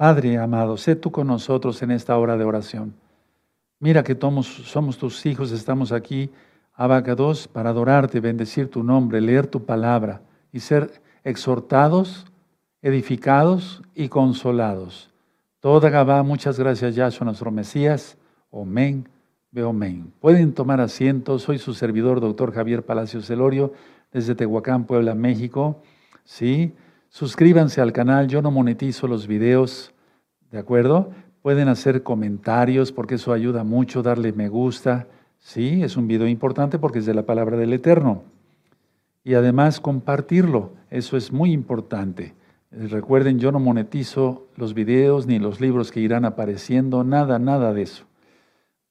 Padre amado, sé tú con nosotros en esta hora de oración. Mira que somos tus hijos, estamos aquí, abacados, para adorarte, bendecir tu nombre, leer tu palabra y ser exhortados, edificados y consolados. Toda Gabá, muchas gracias Yahshua, nuestro Mesías. Amén. Amén. Pueden tomar asiento. Soy su servidor, doctor Javier Palacios Celorio, desde Tehuacán, Puebla, México. Sí. Suscríbanse al canal. Yo no monetizo los videos. ¿De acuerdo? Pueden hacer comentarios porque eso ayuda mucho. Darle me gusta. Sí, es un video importante porque es de la palabra del Eterno. Y además compartirlo. Eso es muy importante. Recuerden, yo no monetizo los videos ni los libros que irán apareciendo. Nada, nada de eso.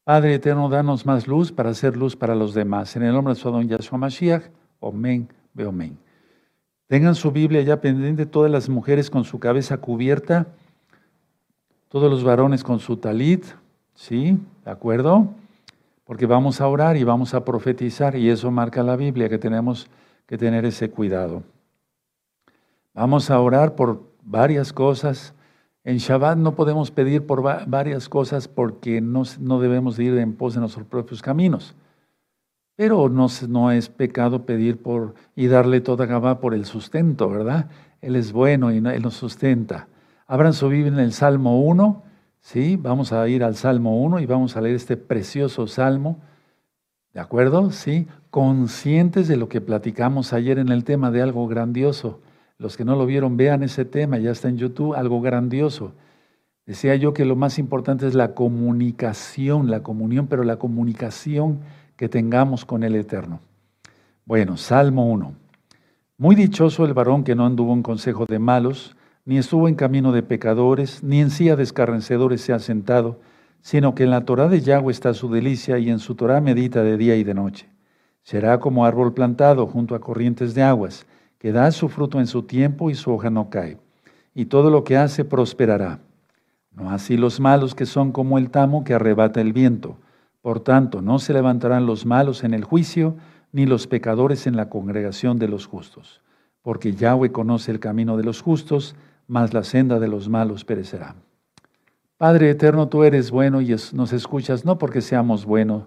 Padre eterno, danos más luz para hacer luz para los demás. En el nombre de su don Yahshua Mashiach, Omen, Beomen. Tengan su Biblia ya pendiente, todas las mujeres con su cabeza cubierta, todos los varones con su talit, ¿sí? ¿De acuerdo? Porque vamos a orar y vamos a profetizar y eso marca la Biblia, que tenemos que tener ese cuidado. Vamos a orar por varias cosas en Shabbat no podemos pedir por varias cosas porque no, no debemos ir en pos de nuestros propios caminos. Pero no, es pecado pedir por y darle toda Gabá por el sustento, ¿verdad? Él es bueno y Él nos sustenta. Abran su Biblia en el Salmo 1, ¿sí? Vamos a ir al Salmo 1 y vamos a leer este precioso Salmo, ¿de acuerdo? ¿Sí? Conscientes de lo que platicamos ayer en el tema de algo grandioso. Los que no lo vieron, vean ese tema, ya está en YouTube, algo grandioso. Decía yo que lo más importante es la comunicación, la comunión, pero la comunicación que tengamos con el Eterno. Bueno, Salmo 1. Muy dichoso el varón que no anduvo en consejo de malos, ni estuvo en camino de pecadores, ni en silla de escarnecedores se ha sentado, sino que en la Torah de Yahweh está su delicia y en su Torah medita de día y de noche. Será como árbol plantado junto a corrientes de aguas que da su fruto en su tiempo y su hoja no cae, y todo lo que hace prosperará. No así los malos que son como el tamo que arrebata el viento. Por tanto, no se levantarán los malos en el juicio, ni los pecadores en la congregación de los justos. Porque Yahweh conoce el camino de los justos, mas la senda de los malos perecerá. Padre eterno, tú eres bueno y nos escuchas no porque seamos buenos,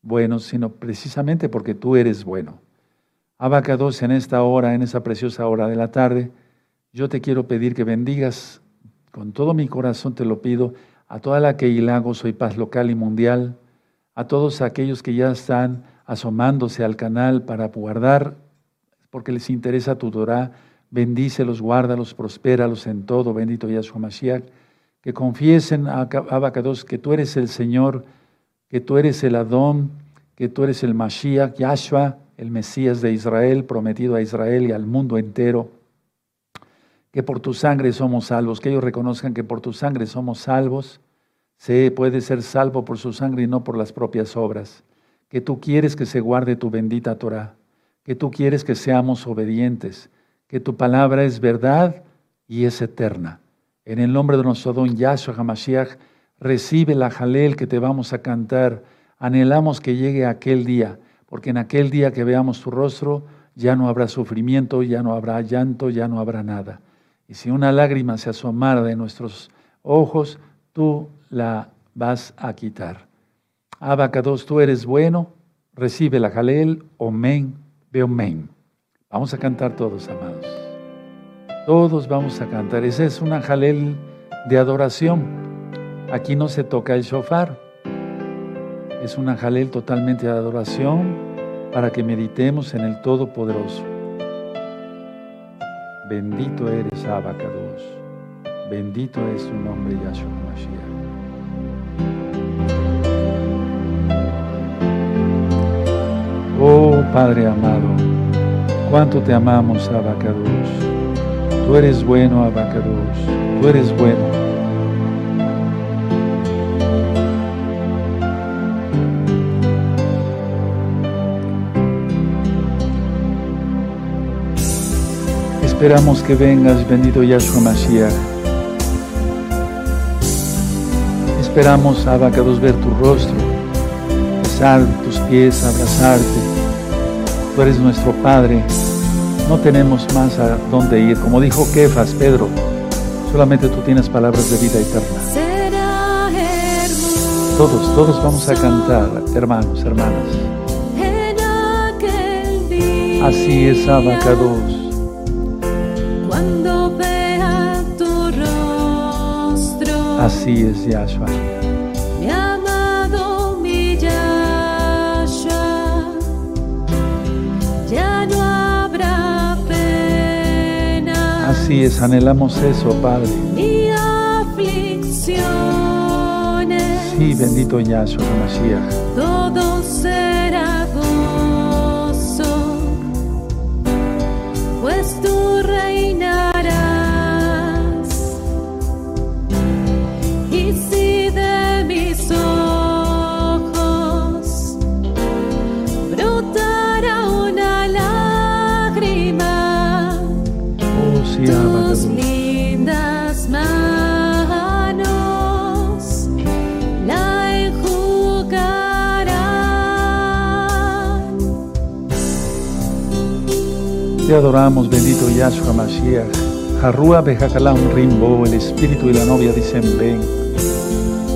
buenos, sino precisamente porque tú eres bueno. Abacados, en esta hora, en esa preciosa hora de la tarde, yo te quiero pedir que bendigas, con todo mi corazón te lo pido, a toda la que hilago soy paz local y mundial, a todos aquellos que ya están asomándose al canal para guardar, porque les interesa tu Torah, bendícelos, guárdalos, prospéralos en todo, bendito Yahshua Mashiach, que confiesen, Abacados, que tú eres el Señor, que tú eres el Adón, que tú eres el Mashiach, Yahshua, el Mesías de Israel, prometido a Israel y al mundo entero, que por tu sangre somos salvos, que ellos reconozcan que por tu sangre somos salvos, se puede ser salvo por su sangre y no por las propias obras, que tú quieres que se guarde tu bendita Torah, que tú quieres que seamos obedientes, que tu palabra es verdad y es eterna. En el nombre de nuestro don Yahshua HaMashiach, recibe la jalel que te vamos a cantar. Anhelamos que llegue aquel día porque en aquel día que veamos tu rostro ya no habrá sufrimiento, ya no habrá llanto, ya no habrá nada. Y si una lágrima se asomara de nuestros ojos, tú la vas a quitar. Abacados, tú eres bueno, recibe la jalel, omen, beomen. Vamos a cantar todos, amados. Todos vamos a cantar. Esa es una jalel de adoración. Aquí no se toca el shofar. Es una jalel totalmente de adoración para que meditemos en el Todopoderoso. Bendito eres, Abacados. Bendito es tu nombre, Yahshua Mashiach. Padre amado, cuánto te amamos, Abacados. Tú eres bueno, Abacados. Tú eres bueno. Esperamos que vengas, bendito Yahshua Mashiach. Esperamos, Abacados, ver tu rostro, besar tus pies, abrazarte. Tú eres nuestro Padre. No tenemos más a dónde ir. Como dijo Kefas, Pedro, Solamente tú tienes palabras de vida eterna. Todos, todos vamos a cantar, hermanos, hermanas. Así es, Abacados. Cuando vea tu rostro. Así es, Yahshua. Así es, anhelamos eso, Padre. Ni aflicciones. Sí, bendito Yahshua Mashiach. Tus lindas manos la enjugarán. Te adoramos, bendito Yahshua Mashiach. Harrua Bejakalam Rimbo, el espíritu y la novia dicen ven.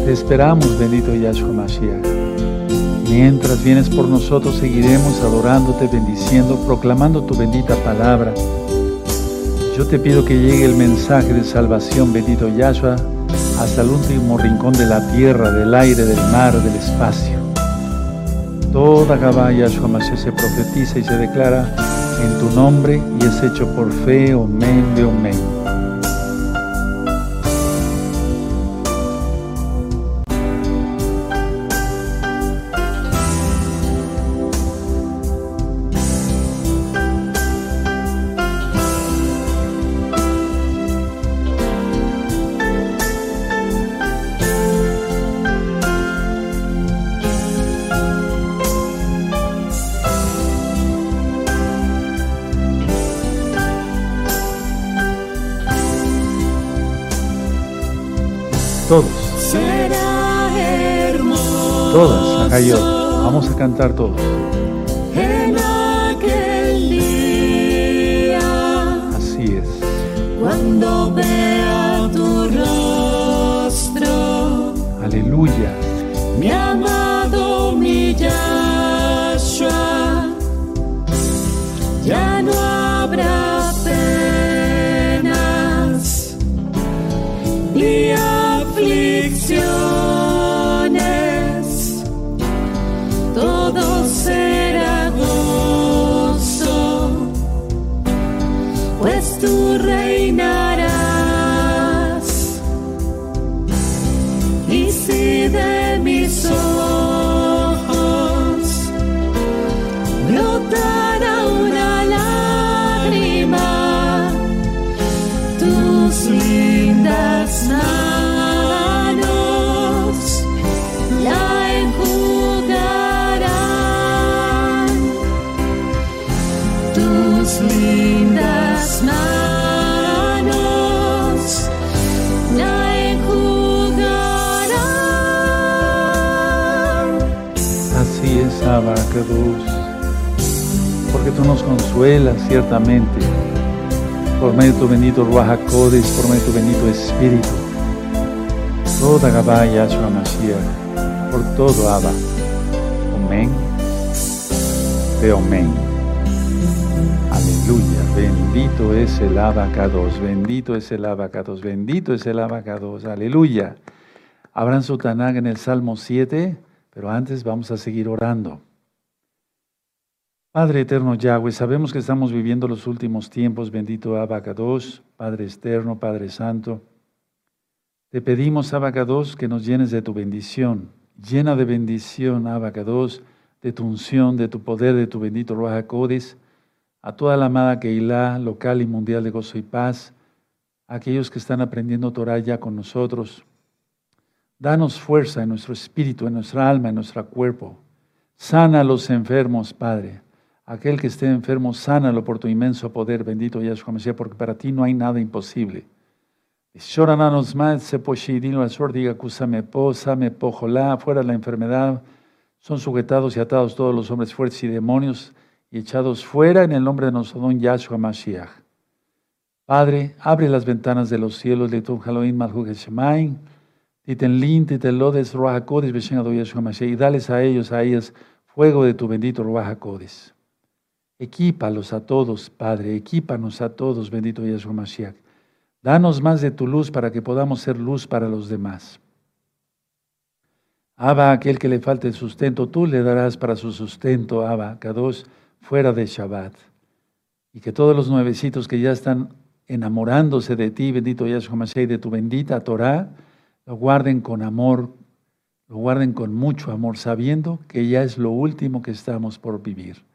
Te esperamos, bendito Yahshua Mashiach. Mientras vienes por nosotros, seguiremos adorándote, bendiciendo, proclamando tu bendita palabra. Yo te pido que llegue el mensaje de salvación, bendito Yahshua, hasta el último rincón de la tierra, del aire, del mar, del espacio. Toda Gabá Yahshua Mashiach se profetiza y se declara en tu nombre y es hecho por fe, omen, de omen. Vamos a cantar todos. En aquel día, Así es. cuando vea tu rostro, Aleluya. mi amado, Abacados. Porque tú nos consuelas ciertamente por medio de tu bendito Ruach por medio de tu bendito Espíritu. Toda Gabá Yahshua por todo Abba. Amén. De Amén. Aleluya. Bendito es el Abacados. Bendito es el Abacados. Bendito es el Abacados. Aleluya. Abran su Tanakh en el Salmo 7, pero antes vamos a seguir orando. Padre eterno Yahweh, sabemos que estamos viviendo los últimos tiempos, bendito Abacados, Padre externo, Padre santo. Te pedimos, Abacados, que nos llenes de tu bendición. Llena de bendición, Abacados, de tu unción, de tu poder, de tu bendito Ruach HaKodesh, a toda la amada Keilah local y mundial de gozo y paz, a aquellos que están aprendiendo Torah ya con nosotros. Danos fuerza en nuestro espíritu, en nuestra alma, en nuestro cuerpo. Sana a los enfermos, Padre. Aquel que esté enfermo, sánalo por tu inmenso poder, bendito Yahshua Mashiach, porque para ti no hay nada imposible. Más, seposhidino azor, diga fuera la enfermedad. Son sujetados y atados todos los hombres fuertes y demonios y echados fuera en el nombre de nuestro don Yahshua Mashiach. Padre, abre las ventanas de los cielos, de tu Haloim Malhug Shemaim, Titenlin, Titelodes, Ruach Adonai Yeshua Mashiach, y dales a ellos, a ellas, fuego de tu bendito Ruach. Equípalos a todos, Padre, equípanos a todos, bendito Yeshua Mashiach. Danos más de tu luz para que podamos ser luz para los demás. Abba, aquel que le falte el sustento, tú le darás para su sustento, Abba, Kadosh, fuera de Shabbat. Y que todos los nuevecitos que ya están enamorándose de ti, bendito Yahshua Mashiach, de tu bendita Torah, lo guarden con amor, lo guarden con mucho amor, sabiendo que ya es lo último que estamos por vivir.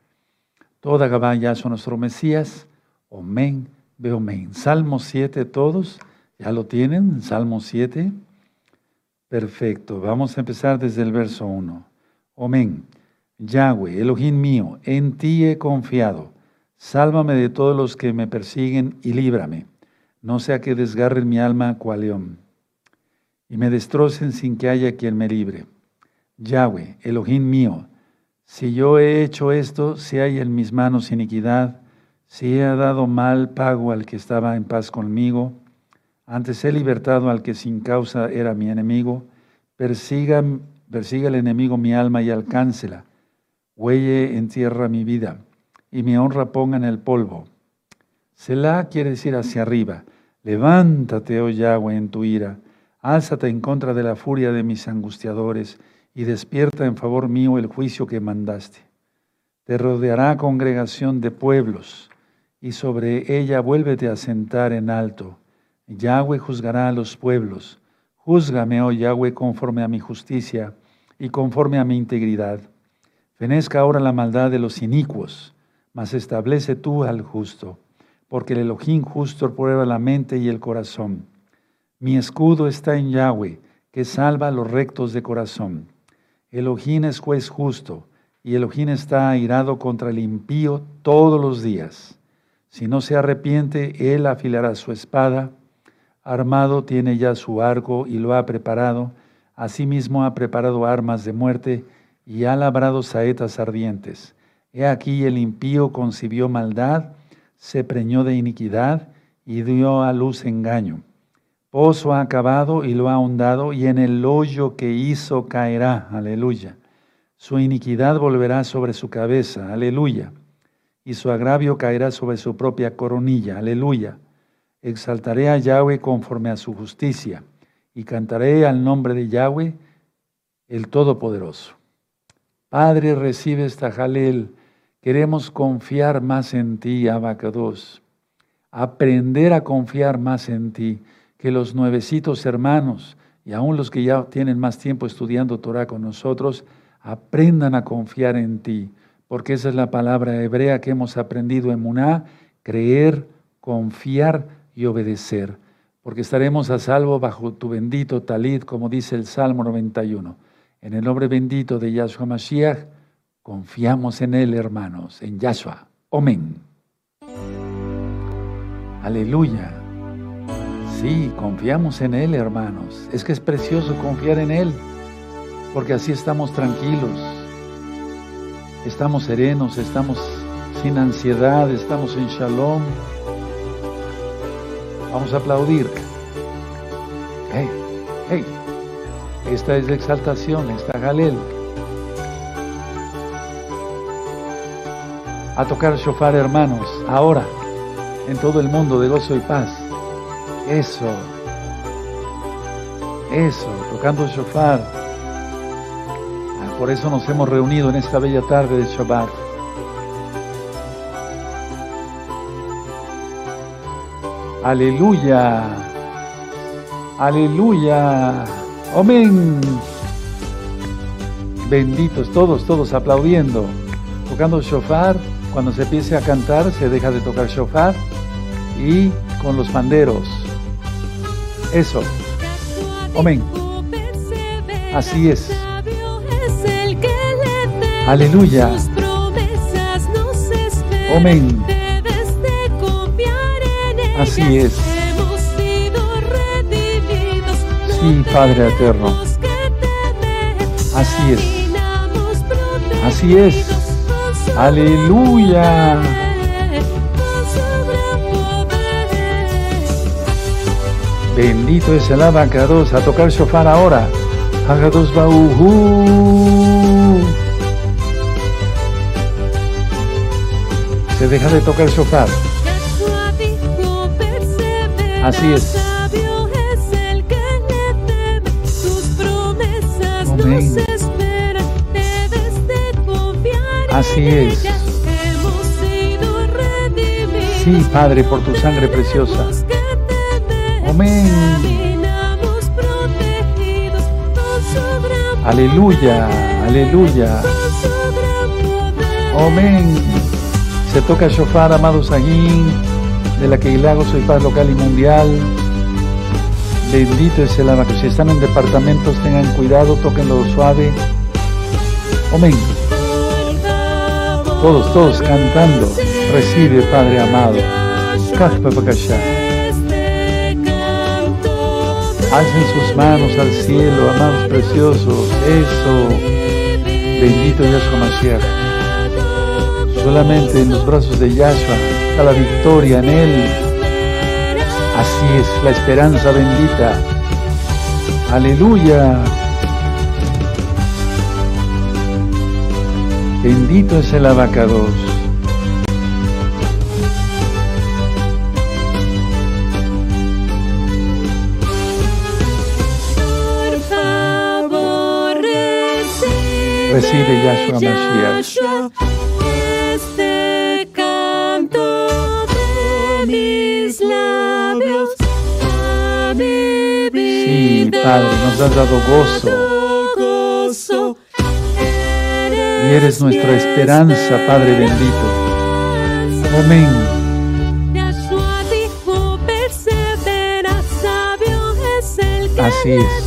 Toda Gabá Yahshua nuestro Mesías, Omen, Beomen. Salmo 7, todos, ¿ya lo tienen? Salmo 7. Perfecto, vamos a empezar desde el verso 1. Omen. Yahweh, Elohim mío, en ti he confiado Sálvame de todos los que me persiguen y líbrame, no sea que desgarren mi alma cual león, y me destrocen sin que haya quien me libre. Yahweh, Elohim mío, si yo he hecho esto, si hay en mis manos iniquidad, si he dado mal pago al que estaba en paz conmigo, antes he libertado al que sin causa era mi enemigo, persiga, persiga el enemigo mi alma y alcáncela, huelle en tierra mi vida y mi honra ponga en el polvo. Selah quiere decir hacia arriba. Levántate, oh Yahweh, en tu ira. Álzate en contra de la furia de mis angustiadores y despierta en favor mío el juicio que mandaste. Te rodeará congregación de pueblos y sobre ella vuélvete a sentar en alto. Yahweh juzgará a los pueblos. Júzgame, oh Yahweh, conforme a mi justicia y conforme a mi integridad. Fenezca ahora la maldad de los inicuos mas establece tú al justo, porque el Elohim justo prueba la mente y el corazón. Mi escudo está en Yahweh, que salva a los rectos de corazón. Elohim es juez justo, y Elohim está airado contra el impío todos los días. Si no se arrepiente, él afilará su espada. Armado tiene ya su arco y lo ha preparado. Asimismo ha preparado armas de muerte y ha labrado saetas ardientes. He aquí el impío concibió maldad, se preñó de iniquidad y dio a luz engaño. Pozo ha acabado y lo ha ahondado, y en el hoyo que hizo caerá. Aleluya. Su iniquidad volverá sobre su cabeza. Aleluya. Y su agravio caerá sobre su propia coronilla. Aleluya. Exaltaré a Yahweh conforme a su justicia, y cantaré al nombre de Yahweh, el Todopoderoso. Padre, recibe esta Queremos confiar más en ti, Abacados. Aprender a confiar más en ti. Que los nuevecitos hermanos y aún los que ya tienen más tiempo estudiando Torah con nosotros, aprendan a confiar en ti. Porque esa es la palabra hebrea que hemos aprendido en Muná, creer, confiar y obedecer. Porque estaremos a salvo bajo tu bendito talit, como dice el Salmo 91. En el nombre bendito de Yahshua Mashiach, Confiamos en Él, hermanos, en Yahshua. Amén. Aleluya. Sí, confiamos en Él, hermanos. Es que es precioso confiar en Él, porque así estamos tranquilos, estamos serenos, estamos sin ansiedad, estamos en shalom. Vamos a aplaudir. Hey, hey. Esta es la exaltación, esta Galel. a tocar shofar, hermanos, ahora, en todo el mundo de gozo y paz. Eso, eso, tocando shofar. Ah, por eso nos hemos reunido en esta bella tarde de Shabbat. Aleluya, aleluya, amén. Benditos todos, todos aplaudiendo, tocando shofar. Cuando se empiece a cantar, se deja de tocar shofar y con los panderos. Eso. Amén. Así es. Aleluya. Amén. Así es. Sí, Padre eterno. Así es. Así es. Aleluya. Bendito es el abacados. A tocar shofar ahora. Hagados bauhu. Se deja de tocar shofar. Así es. Así es. Sí, Padre, por tu sangre preciosa. Amén. Aleluya, aleluya. Amén. Se toca shofar, amados Aguín, de la que Soy Paz Local y Mundial. Bendito es el abaco. Si están en departamentos, tengan cuidado, tóquenlo suave. Amén. Todos, todos cantando. Recibe, Padre amado. Alcen sus manos al cielo, amados preciosos. Eso. Bendito Yahshua Mashiach. Solamente en los brazos de Yahshua está la victoria en Él. Así es, la esperanza bendita. Aleluya. Bendito es el abacados. Recibe, Yahshua Mashiach. Este canto de mis labios a mi Sí, vida. Padre, nos has dado gozo. Y eres nuestra esperanza, Padre bendito. Amén. Yahshua dijo, persevera, sabio es el que Así es.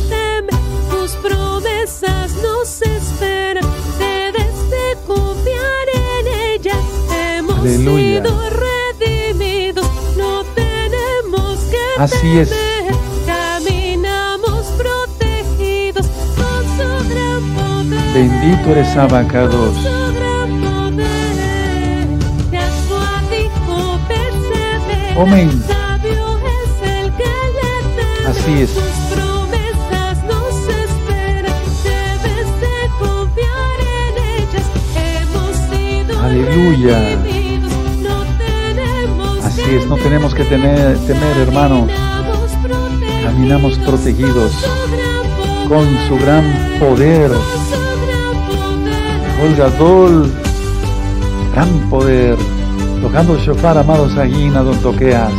Aleluya. sido redimidos, no tenemos que Así es. Caminamos protegidos con su gran poder. Bendito eres abacados. Amén. Así es. Tus No tenemos que temer, temer hermanos. Caminamos protegidos, con su gran poder. Con su gran poder. Olga Dol, gran poder. Tocando el shofar, amados Aguina, don Toqueas.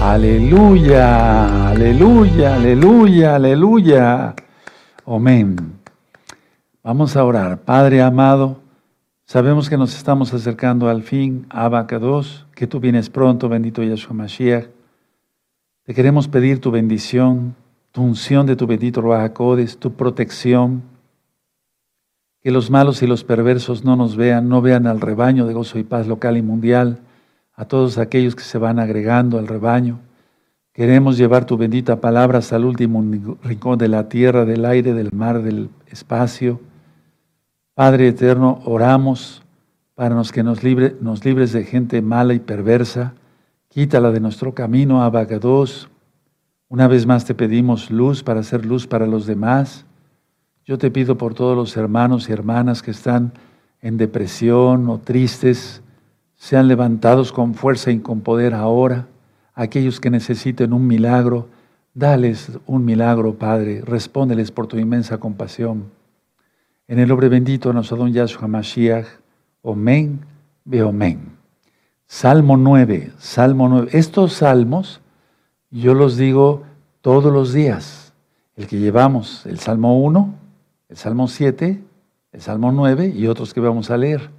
Aleluya, aleluya, aleluya, aleluya. Amén. Vamos a orar. Padre amado, sabemos que nos estamos acercando al fin, Abacados, que tú vienes pronto, bendito Yahshua Mashiach. Te queremos pedir tu bendición, tu unción de tu bendito Ruach HaKodesh, tu protección. Que los malos y los perversos no nos vean, no vean al rebaño de gozo y paz local y mundial, a todos aquellos que se van agregando al rebaño. Queremos llevar tu bendita palabra hasta el último rincón de la tierra, del aire, del mar, del espacio. Padre eterno, oramos para nos que nos, libre, nos libres de gente mala y perversa. Quítala de nuestro camino, Abacados. Una vez más te pedimos luz para hacer luz para los demás. Yo te pido por todos los hermanos y hermanas que están en depresión o tristes, sean levantados con fuerza y con poder ahora. Aquellos que necesiten un milagro, dales un milagro, Padre. Respóndeles por tu inmensa compasión. En el nombre bendito de nuestro don Yahshua Mashiach. Omen, ve omen. Salmo 9, Salmo 9. Estos salmos yo los digo todos los días. El que llevamos, el Salmo 1, el Salmo 7, el Salmo 9 y otros que vamos a leer.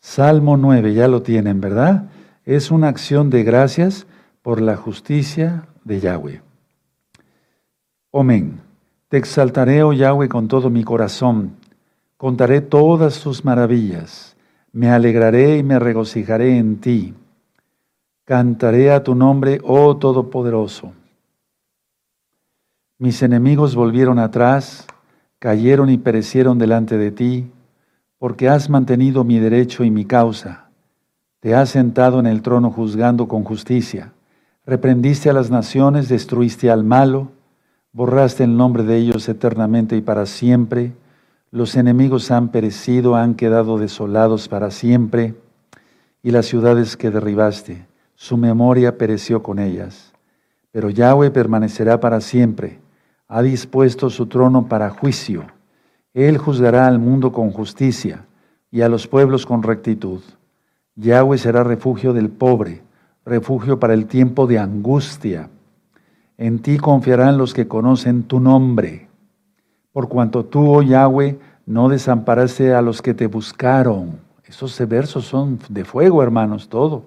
Salmo 9, ya lo tienen, ¿verdad? Es una acción de gracias por la justicia de Yahweh. Amén. Te exaltaré, oh Yahweh, con todo mi corazón. Contaré todas tus maravillas. Me alegraré y me regocijaré en ti. Cantaré a tu nombre, oh Todopoderoso. Mis enemigos volvieron atrás, cayeron y perecieron delante de ti, porque has mantenido mi derecho y mi causa. Te has sentado en el trono juzgando con justicia. Reprendiste a las naciones, destruiste al malo, borraste el nombre de ellos eternamente y para siempre. Los enemigos han perecido, han quedado desolados para siempre, y las ciudades que derribaste, su memoria pereció con ellas. Pero Yahweh permanecerá para siempre, ha dispuesto su trono para juicio. Él juzgará al mundo con justicia y a los pueblos con rectitud. Yahweh será refugio del pobre refugio para el tiempo de angustia. En ti confiarán los que conocen tu nombre, por cuanto tú, oh Yahweh, no desamparaste a los que te buscaron. Esos versos son de fuego, hermanos, todo.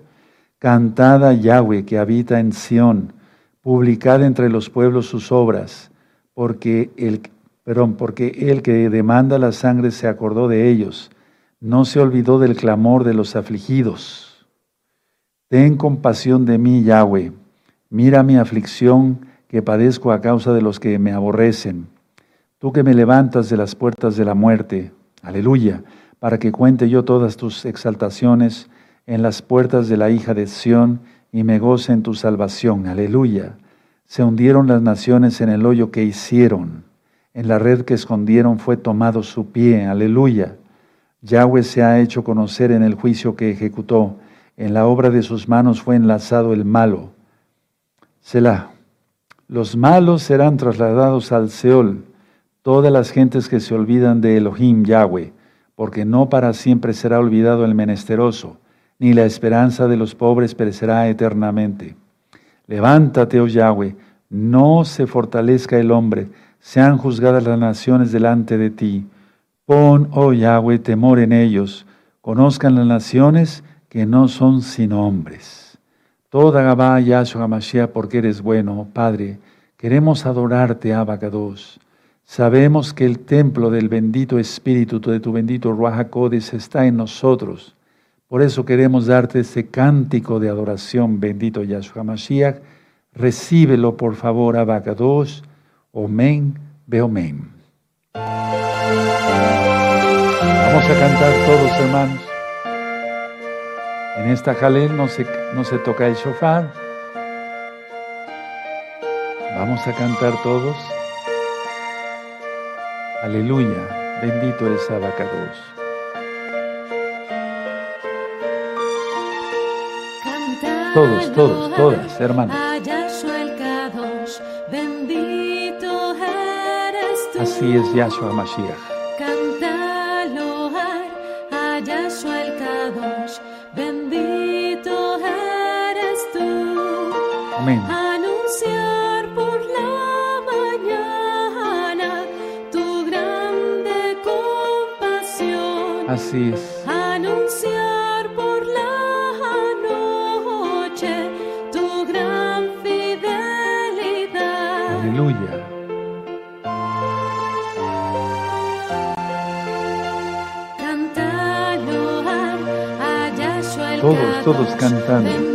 Cantada Yahweh que habita en Sión, publicad entre los pueblos sus obras, porque el, perdón, porque el que demanda la sangre se acordó de ellos, no se olvidó del clamor de los afligidos. Ten compasión de mí, Yahweh. Mira mi aflicción que padezco a causa de los que me aborrecen. Tú que me levantas de las puertas de la muerte. Aleluya. Para que cuente yo todas tus exaltaciones en las puertas de la hija de Sión y me goce en tu salvación. Aleluya. Se hundieron las naciones en el hoyo que hicieron. En la red que escondieron fue tomado su pie. Aleluya. Yahweh se ha hecho conocer en el juicio que ejecutó en la obra de sus manos fue enlazado el malo. Selah. Los malos serán trasladados al Seol, todas las gentes que se olvidan de Elohim Yahweh, porque no para siempre será olvidado el menesteroso, ni la esperanza de los pobres perecerá eternamente. Levántate, oh Yahweh, no se fortalezca el hombre, sean juzgadas las naciones delante de ti. Pon, oh Yahweh, temor en ellos, conozcan las naciones que no son sino hombres. Toda Gabá Yahshua Mashiach, porque eres bueno, Padre, queremos adorarte, Abacados. Sabemos que el templo del bendito Espíritu, de tu bendito Ruach está en nosotros. Por eso queremos darte este cántico de adoración, bendito Yahshua Mashiach. Recíbelo, por favor, Abacados. Omen, Beomen. Vamos a cantar todos, hermanos. En esta jalel no se, no se toca el shofar. Vamos a cantar todos. Aleluya, bendito eres Abacados. Todos, todos, todas, hermanos. Así es Yahshua Mashiach. Así es. Anunciar por la noche tu gran fidelidad. Aleluya. Todos, todos cantando. Eterno. Exaltar a Elohim, cuán grandes son tus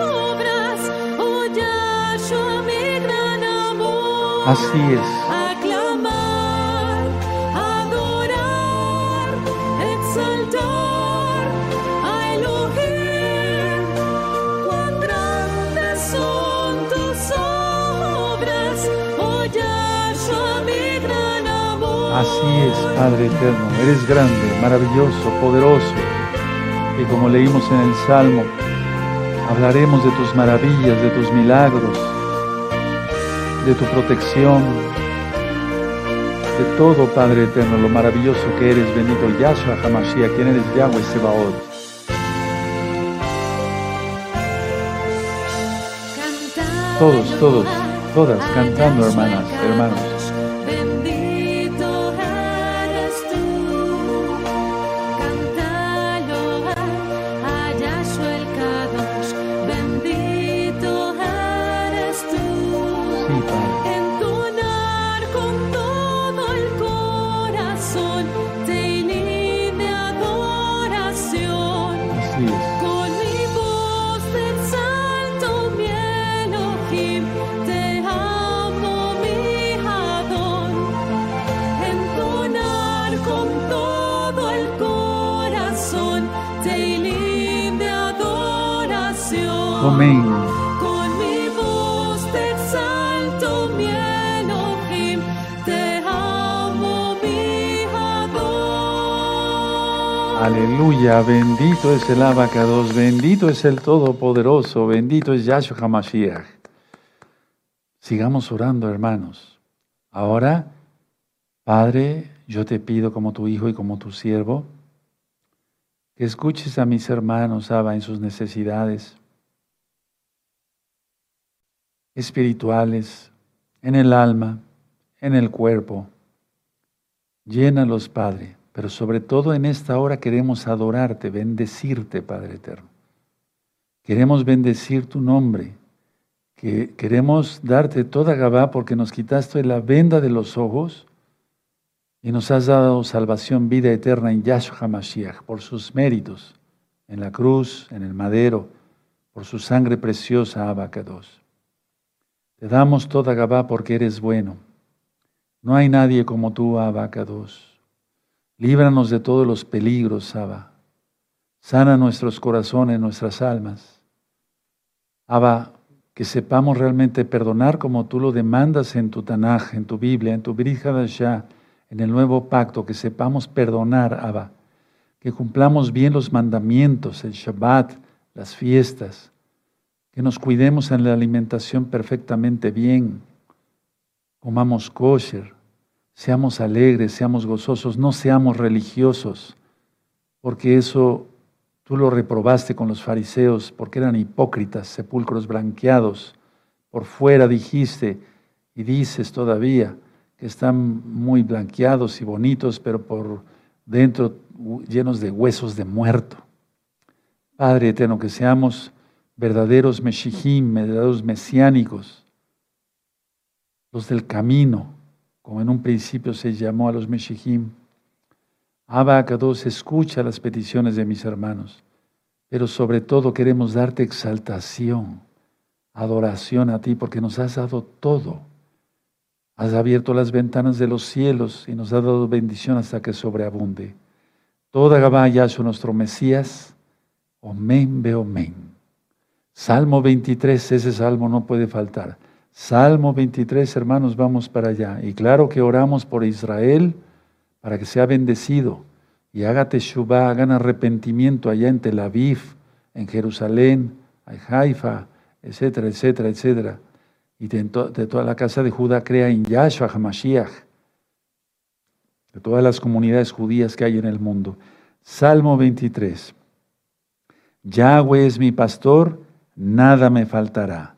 obras, oh Yahshua, mi gran amor. Así es. Así es, Padre eterno, eres grande, maravilloso, poderoso. Y como leímos en el Salmo, hablaremos de tus maravillas, de tus milagros, de tu protección, de todo, Padre eterno, lo maravilloso que eres, bendito Yahshua Hamashiach, quien eres Yahweh Sebaot. Todos, todos, todas cantando, hermanas, hermanos. Aleluya, bendito es el abacados, bendito es el Todopoderoso, bendito es Yahshua HaMashiach. Sigamos orando, hermanos. Ahora, Padre, yo te pido como tu hijo y como tu siervo, que escuches a mis hermanos, Abba, en sus necesidades espirituales, en el alma, en el cuerpo. Llénalos, Padre, pero sobre todo en esta hora queremos adorarte, bendecirte, Padre eterno. Queremos bendecir tu nombre, que queremos darte toda Gabá porque nos quitaste la venda de los ojos y nos has dado salvación, vida eterna en Yahshua HaMashiach, por sus méritos, en la cruz, en el madero, por su sangre preciosa, Abacados. Te damos toda Gabá porque eres bueno. No hay nadie como tú, Abacados. Líbranos de todos los peligros, Abba. Sana nuestros corazones, nuestras almas. Abba, que sepamos realmente perdonar como tú lo demandas en tu Tanaj, en tu Biblia, en tu Brit Hadashah, en el nuevo pacto, que sepamos perdonar, Abba. Que cumplamos bien los mandamientos, el Shabbat, las fiestas. Que nos cuidemos en la alimentación perfectamente bien. Comamos kosher. Seamos alegres, seamos gozosos, no seamos religiosos, porque eso tú lo reprobaste con los fariseos, porque eran hipócritas, sepulcros blanqueados. Por fuera dijiste y dices todavía que están muy blanqueados y bonitos, pero por dentro llenos de huesos de muerto. Padre eterno, que seamos verdaderos meshijim, verdaderos mesiánicos, los del camino, como en un principio se llamó a los meshijim. Abba Akados, escucha las peticiones de mis hermanos, pero sobre todo queremos darte exaltación, adoración a ti, porque nos has dado todo. Has abierto las ventanas de los cielos y nos has dado bendición hasta que sobreabunde. Toda Gabá Yahshua, nuestro Mesías, Omen be Omen. Salmo 23, ese salmo no puede faltar. Salmo 23, hermanos, vamos para allá. Y claro que oramos por Israel para que sea bendecido y haga teshuvah, hagan arrepentimiento allá en Tel Aviv, en Jerusalén, en Haifa, etcétera, etcétera, etcétera. Y de, de toda la casa de Judá crea en Yahshua HaMashiach, de todas las comunidades judías que hay en el mundo. Salmo 23. Yahweh es mi pastor, nada me faltará.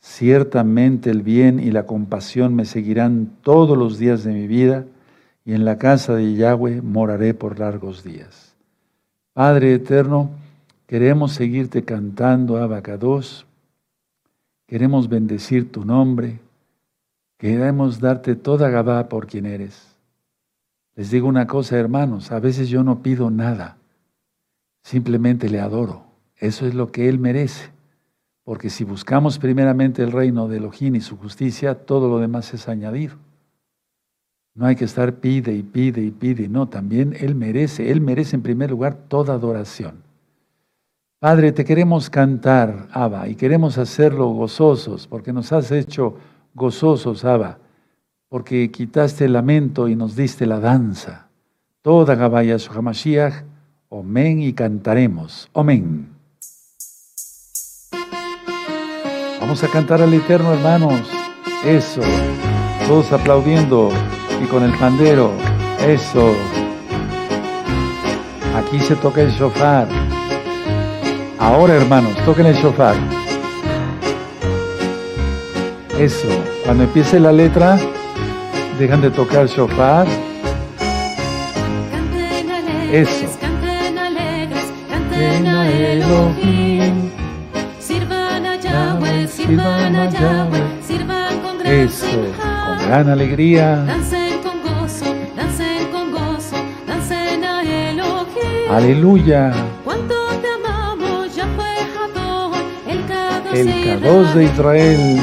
Ciertamente el bien y la compasión me seguirán todos los días de mi vida, y en la casa de Yahweh moraré por largos días. Padre eterno, queremos seguirte cantando Abacados, queremos bendecir tu nombre, queremos darte toda Gabá por quien eres. Les digo una cosa, hermanos, a veces yo no pido nada, simplemente le adoro. Eso es lo que Él merece. Porque si buscamos primeramente el reino de Elohim y su justicia, todo lo demás es añadido. No hay que estar pide y pide y pide, no, también Él merece, Él merece en primer lugar toda adoración. Padre, te queremos cantar, Abba, y queremos hacerlo gozosos, porque nos has hecho gozosos, Abba, porque quitaste el lamento y nos diste la danza. Toda Gabaya Hamashiach, Omen y cantaremos. Omen. Vamos a cantar al Eterno, hermanos. Eso. Todos aplaudiendo y con el pandero. Eso. Aquí se toca el shofar. Ahora, hermanos, toquen el shofar. Eso. Cuando empiece la letra, dejan de tocar shofar. Canten alegres, Eso. canten alegres, canten Ven a a Elohim. Sirvan a Yahweh, sirvan a Yahweh, sirvan con gran Eso. Con gran alegría. Dancen con gozo, dancen con gozo, dancen a Elohim. Aleluya. Cuánto te amamos, Yahweh Hador, el Kadosh El de Kadosh de Israel.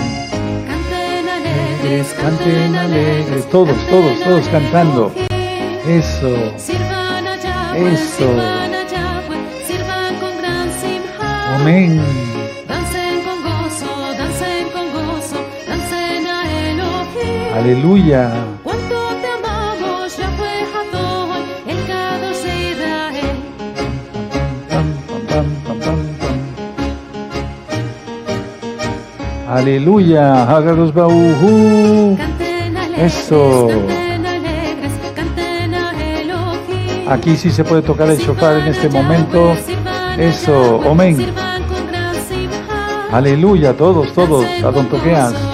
Canten alegres, Canten alegres. Todos, todos, todos cantando. Eso. Sirvan a Yahweh, Eso. sirvan a Yahweh, sirvan con gran simha. Amén. Aleluya. Cuánto te amamos, Yahweh Hador, el Kadosh de Israel. Aleluya. Hagados Bauhu. Eso. Aquí sí se puede tocar el shofar en este momento. Eso. Amén. Aleluya. Todos, todos. A con toqueas.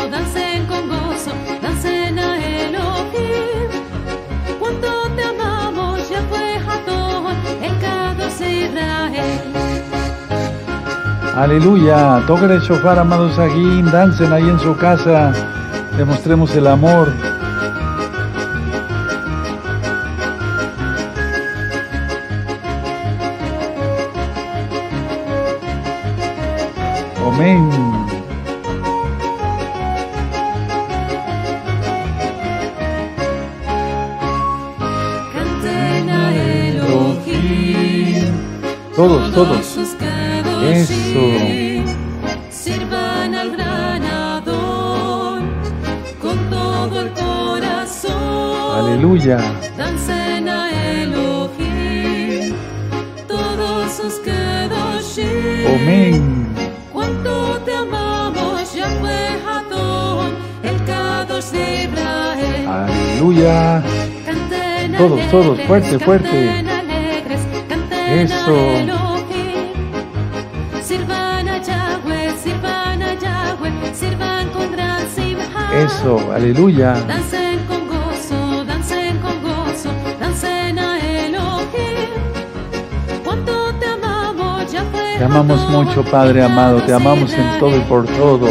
Aleluya. Toquen el shofar, amados aquí. Dancen ahí en su casa. Demostremos el amor. Gozo, dancen a Elohim. Cuánto te amamos, mucho, Padre amado. Te amamos en todo y por todo.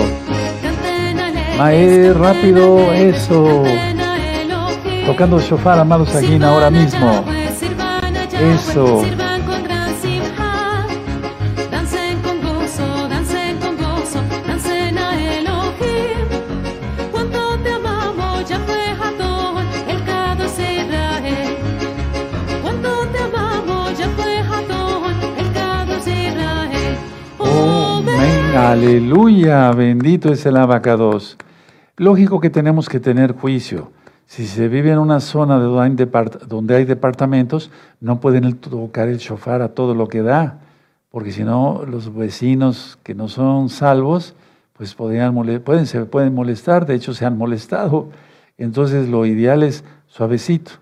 Mae, rápido, eso. Tocando el shofar, amados aquí Sirvan ahora mismo. Eso. Aleluya. Bendito es el abacados. Lógico que tenemos que tener juicio. Si se vive en una zona de donde hay, departamentos, no pueden tocar el shofar a todo lo que da, porque si no, los vecinos que no son salvos, pues podrían pueden, se pueden molestar, de hecho se han molestado. Entonces lo ideal es suavecito.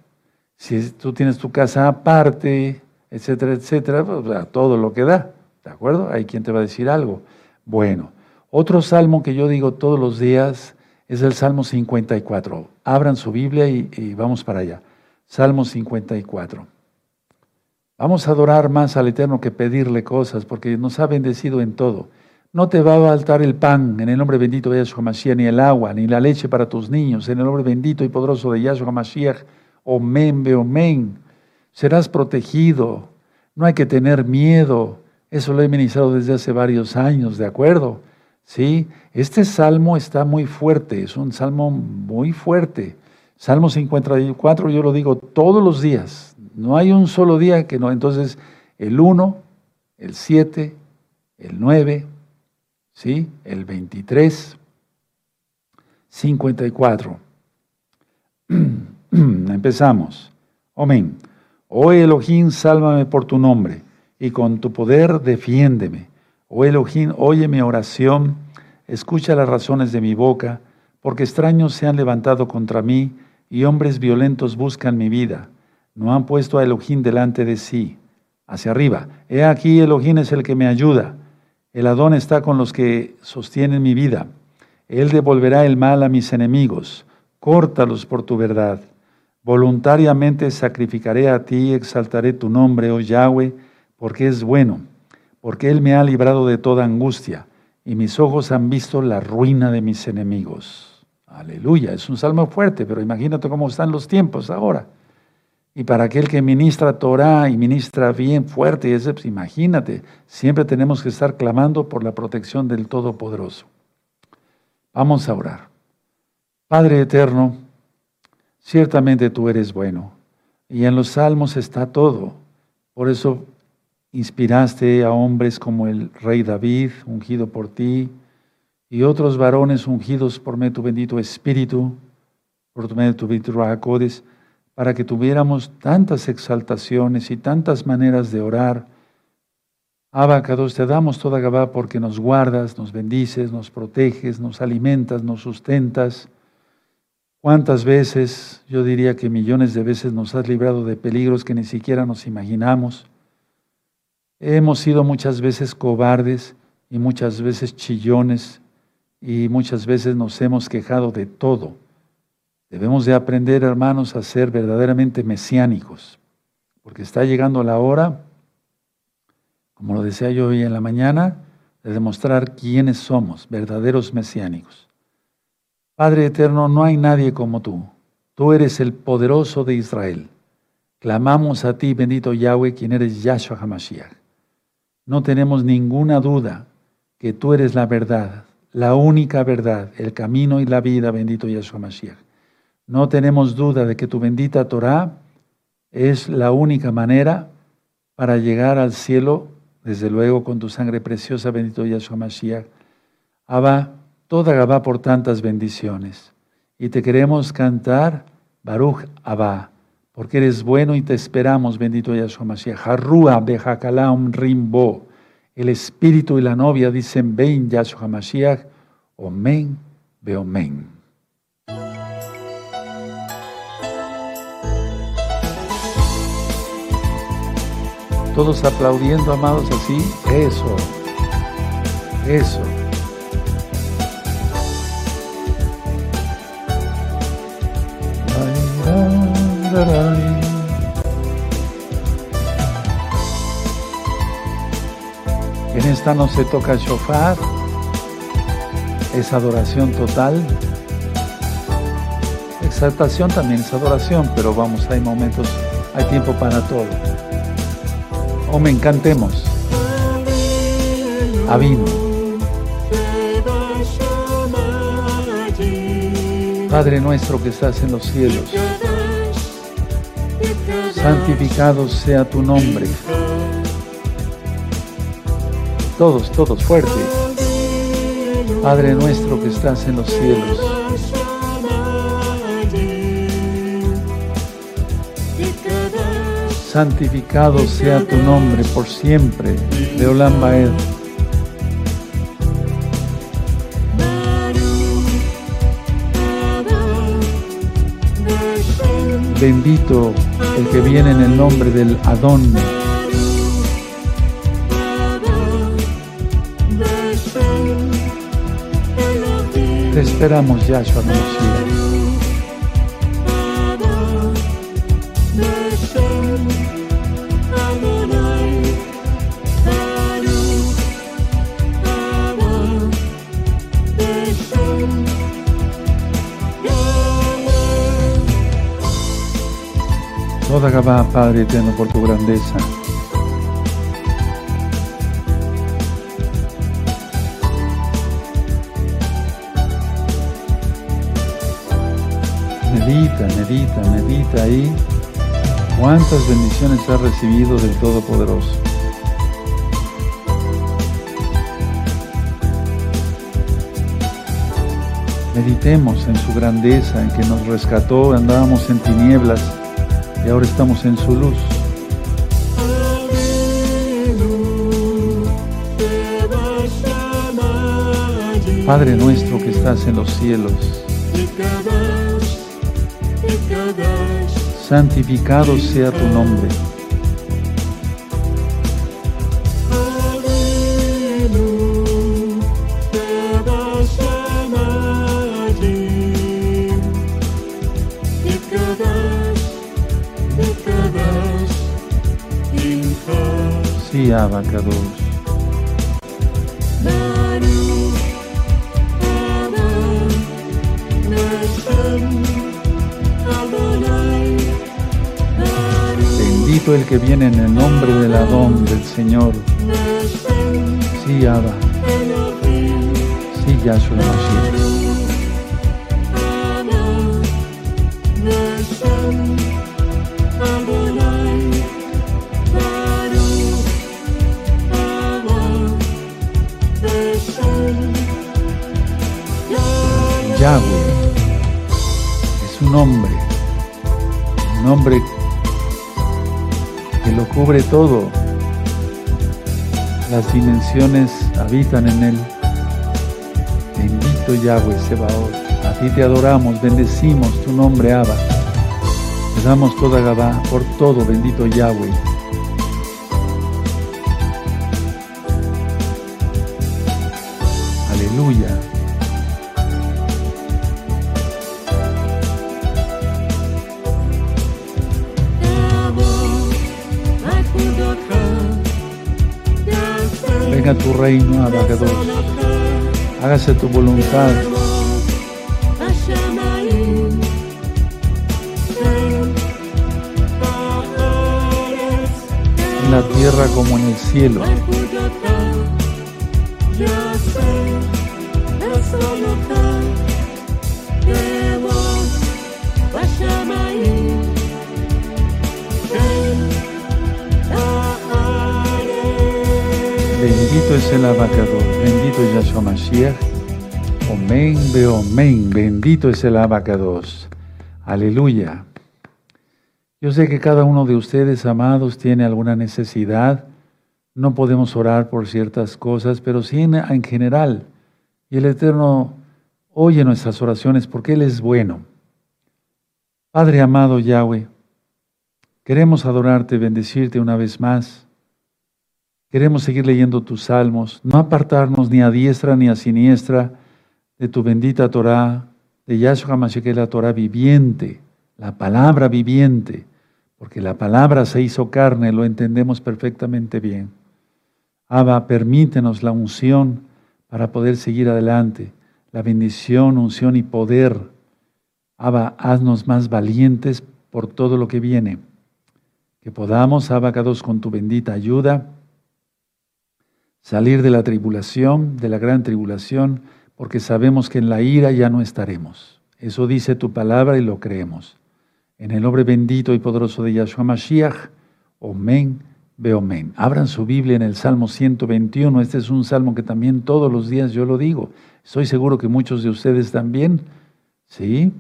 Si tú tienes tu casa aparte, etcétera, etcétera, pues, a todo lo que da, ¿de acuerdo? Hay quien te va a decir algo. Bueno, otro salmo que yo digo todos los días es el Salmo 54. Abran su Biblia y, vamos para allá. Salmo 54. Vamos a adorar más al Eterno que pedirle cosas, porque nos ha bendecido en todo. No te va a faltar el pan en el nombre bendito de Yahshua Mashiach, ni el agua, ni la leche para tus niños, en el nombre bendito y poderoso de Yahshua Mashiach. Omen, beomen. Serás protegido. No hay que tener miedo. Eso lo he ministrado desde hace varios años, ¿de acuerdo? Sí, este salmo está muy fuerte, es un salmo muy fuerte. Salmo 54 yo lo digo todos los días. No hay un solo día que no. Entonces, el 1, el 7, el 9, ¿sí? El 23, 54. Empezamos. Amén. Oh Elohim, sálvame por tu nombre y con tu poder defiéndeme. Oh Elohim, oye mi oración, escucha las razones de mi boca, porque extraños se han levantado contra mí y hombres violentos buscan mi vida. No han puesto a Elohim delante de sí. Hacia arriba. He aquí, Elohim es el que me ayuda. El Adón está con los que sostienen mi vida. Él devolverá el mal a mis enemigos. Córtalos por tu verdad. Voluntariamente sacrificaré a ti, exaltaré tu nombre, oh Yahweh, porque es bueno, porque Él me ha librado de toda angustia, y mis ojos han visto la ruina de mis enemigos. Aleluya, es un salmo fuerte, pero imagínate cómo están los tiempos ahora. Y para aquel que ministra Torah y ministra bien fuerte, pues, imagínate, siempre tenemos que estar clamando por la protección del Todopoderoso. Vamos a orar. Padre eterno, ciertamente tú eres bueno. Y en los salmos está todo. Por eso inspiraste a hombres como el rey David, ungido por ti, y otros varones ungidos por medio de tu bendito Espíritu, por medio de tu bendito Rahakodes, para que tuviéramos tantas exaltaciones y tantas maneras de orar. Abacados, te damos toda Gabá porque nos guardas, nos bendices, nos proteges, nos alimentas, nos sustentas ¿Cuántas veces, yo diría que millones de veces nos has librado de peligros que ni siquiera nos imaginamos? Hemos sido muchas veces cobardes y muchas veces chillones y muchas veces nos hemos quejado de todo. Debemos de aprender, hermanos, a ser verdaderamente mesiánicos, porque está llegando la hora, como lo decía yo hoy en la mañana, de demostrar quiénes somos, verdaderos mesiánicos. Padre eterno, no hay nadie como tú. Tú eres el poderoso de Israel. Clamamos a ti, bendito Yahweh, quien eres Yahshua HaMashiach. No tenemos ninguna duda que tú eres la verdad, la única verdad, el camino y la vida, bendito Yahshua HaMashiach. No tenemos duda de que tu bendita Torah es la única manera para llegar al cielo, desde luego con tu sangre preciosa, bendito Yahshua HaMashiach. Abba, Toda Gabá por tantas bendiciones. Y te queremos cantar Baruch Abba, porque eres bueno y te esperamos, bendito Yahshua Mashiach. Harrua Bejakalam Rimbo. El espíritu y la novia dicen, ven Yahshua Mashiach, Omen, Beomen. Todos aplaudiendo, amados, así. Eso. Eso. En esta no se toca shofar, es adoración total. Exaltación también es adoración, pero vamos, hay momentos, hay tiempo para todo. O me encantemos. Avino. Padre nuestro que estás en los cielos santificado sea tu nombre. Todos, todos, fuerte. Padre nuestro que estás en los cielos. Santificado sea tu nombre por siempre. De Olam Bendito el que viene en el nombre del Adón. Te esperamos, Yahshua Mashiach. Toda Gabá, Padre eterno, por tu grandeza. Medita, medita, medita ahí. ¿Cuántas bendiciones has recibido del Todopoderoso? Meditemos en su grandeza, en que nos rescató, andábamos en tinieblas y ahora estamos en su luz. Padre nuestro que estás en los cielos, santificado sea tu nombre. Abacados. Bendito el que viene en el nombre del Adón del Señor. Sí, Abba. Sí, Yahshua Mashiach. Que lo cubre todo. Las dimensiones habitan en él. Bendito Yahweh Sebaot. A ti te adoramos, bendecimos tu nombre, Abba. Te damos toda Gabá por todo, bendito Yahweh. Aleluya. Reino, Abacados. Hágase tu voluntad. En la tierra como en el cielo. Bendito es el abacador, bendito es Yahshua Mashiach. Omen, beomen, bendito es el abacados. Aleluya. Yo sé que cada uno de ustedes, amados, tiene alguna necesidad. No podemos orar por ciertas cosas, pero sí en general. Y el Eterno oye nuestras oraciones porque Él es bueno. Padre amado Yahweh, queremos adorarte, bendecirte una vez más. Queremos seguir leyendo tus salmos, no apartarnos ni a diestra ni a siniestra de tu bendita Torah, de Yahshua Mashiach, la Torah viviente, la palabra viviente, porque la palabra se hizo carne, lo entendemos perfectamente bien. Abba, permítenos la unción para poder seguir adelante, la bendición, unción y poder. Abba, haznos más valientes por todo lo que viene. Que podamos, abacados con tu bendita ayuda, salir de la tribulación, de la gran tribulación, porque sabemos que en la ira ya no estaremos. Eso dice tu palabra y lo creemos. En el nombre bendito y poderoso de Yahshua Mashiach, Omen, Beomen. Abran su Biblia en el Salmo 121. Este es un salmo que también todos los días yo lo digo. Estoy seguro que muchos de ustedes también. ¿Sí?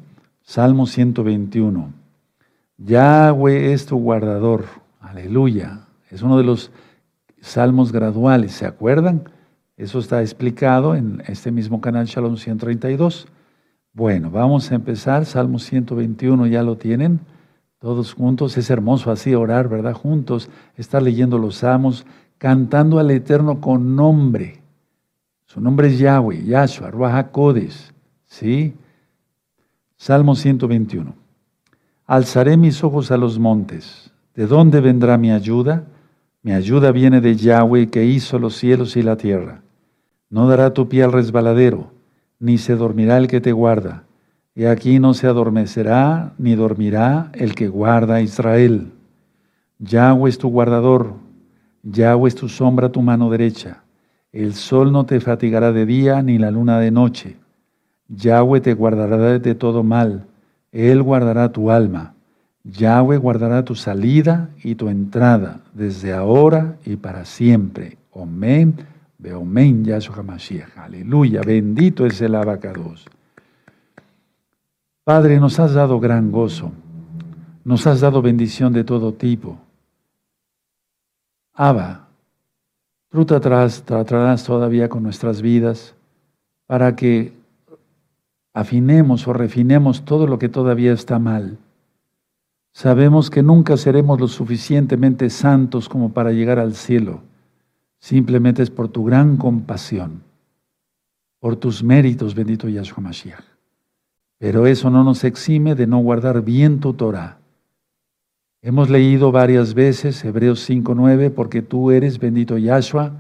Salmo 121. Yahweh es tu guardador. Aleluya. Es uno de los salmos graduales, ¿se acuerdan? Eso está explicado en este mismo canal Shalom 132. Bueno, vamos a empezar. Salmo 121, ya lo tienen. Todos juntos. Es hermoso así orar, ¿verdad? Juntos, estar leyendo los salmos, cantando al Eterno con nombre. Su nombre es Yahweh, Yahshua, Ruach Kodes. ¿Sí? Salmo 121. Alzaré mis ojos a los montes. ¿De dónde vendrá mi ayuda? Mi ayuda viene de Yahweh que hizo los cielos y la tierra. No dará tu pie al resbaladero, ni se dormirá el que te guarda. Y aquí no se adormecerá ni dormirá el que guarda a Israel. Yahweh es tu guardador, Yahweh es tu sombra, tu mano derecha. El sol no te fatigará de día, ni la luna de noche. Yahweh te guardará de todo mal, Él guardará tu alma. Yahweh guardará tu salida y tu entrada desde ahora y para siempre. Omen, Beomen, Yahshua HaMashiach. Aleluya, bendito es el abacados. Padre, nos has dado gran gozo, nos has dado bendición de todo tipo. Abba, tú tratarás, tratarás todavía con nuestras vidas para que afinemos o refinemos todo lo que todavía está mal. Sabemos que nunca seremos lo suficientemente santos como para llegar al cielo. Simplemente es por tu gran compasión, por tus méritos, bendito Yahshua Mashiach. Pero eso no nos exime de no guardar bien tu Torah. Hemos leído varias veces Hebreos 5.9, porque tú eres, bendito Yahshua,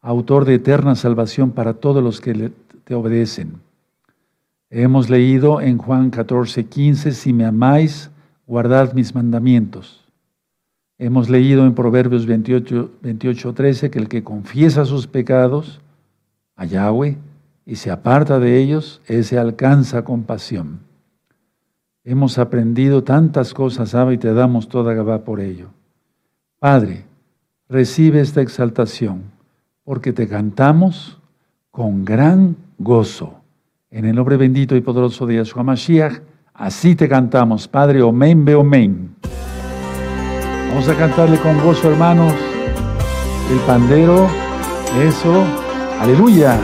autor de eterna salvación para todos los que te obedecen. Hemos leído en Juan 14.15, si me amáis, guardad mis mandamientos. Hemos leído en Proverbios 28, 28, 13 que el que confiesa sus pecados a Yahweh y se aparta de ellos, ese alcanza compasión. Hemos aprendido tantas cosas, Abba, y te damos toda Gabá por ello. Padre, recibe esta exaltación, porque te cantamos con gran gozo. En el nombre bendito y poderoso de Yeshua Mashiach, Así te cantamos, Padre, omen, be omen. Vamos a cantarle con gozo, hermanos. El pandero, eso, aleluya.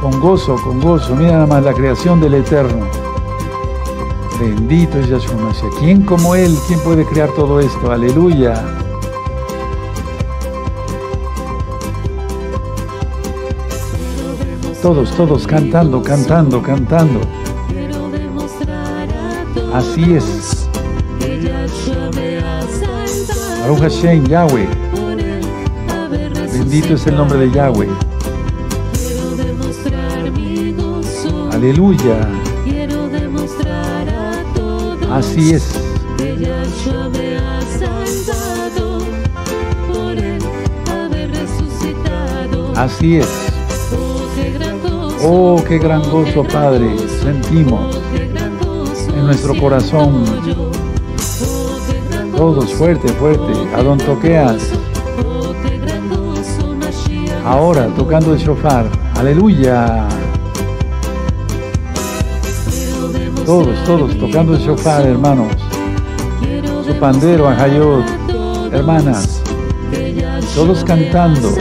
Con gozo, con gozo. Mira nada más la creación del Eterno. Bendito es Yahshua Mashiach. ¿Quién como Él? ¿Quién puede crear todo esto? Aleluya. Todos, todos cantando, cantando, cantando. Así es. Baruch Hashem, Yahweh. Bendito es el nombre de Yahweh. Aleluya. Así es. Así es. Oh, qué gran gozo, Padre, sentimos nuestro corazón. Todos fuerte, fuerte, a don toqueas. Ahora tocando el shofar. Aleluya. Todos, todos tocando el shofar, hermanos. Su pandero, ajayot, hermanas. Todos cantando.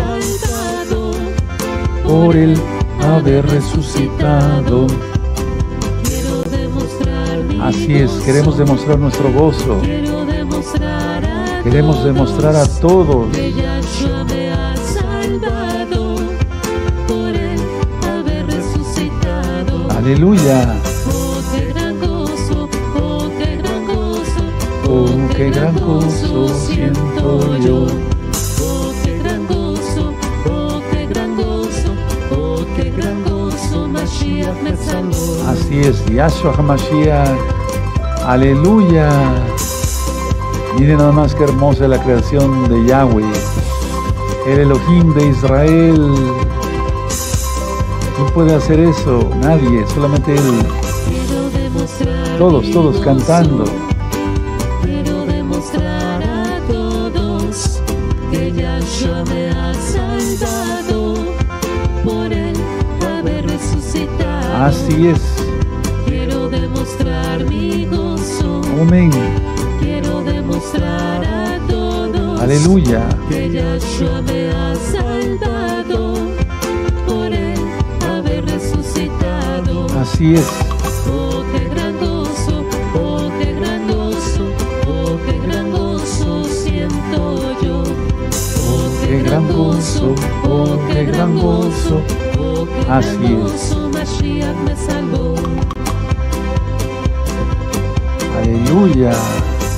Por el haber resucitado. Así es, queremos demostrar nuestro gozo. Queremos demostrar a todos Aleluya. Oh, qué gran gozo siento yo. Oh, qué gran gozo, oh, qué gran gozo, oh, qué gran gozo, Mashiach me salvó. Así es, Yahshua HaMashiach. Aleluya. Miren nada más que hermosa la creación de Yahweh, el Elohim de Israel. ¿Quién puede hacer eso? Nadie, solamente Él. Todos, todos cantando. Quiero demostrar Amén. Quiero demostrar a todos Aleluya. que Yahshua me ha salvado por el haber resucitado. Así es. Oh, qué gran gozo, oh, qué gran gozo, oh, qué gran gozo siento yo. Oh, Qué gran gozo, oh, qué gran gozo. oh, qué Así gran es. Mashiach me salvó. Aleluya.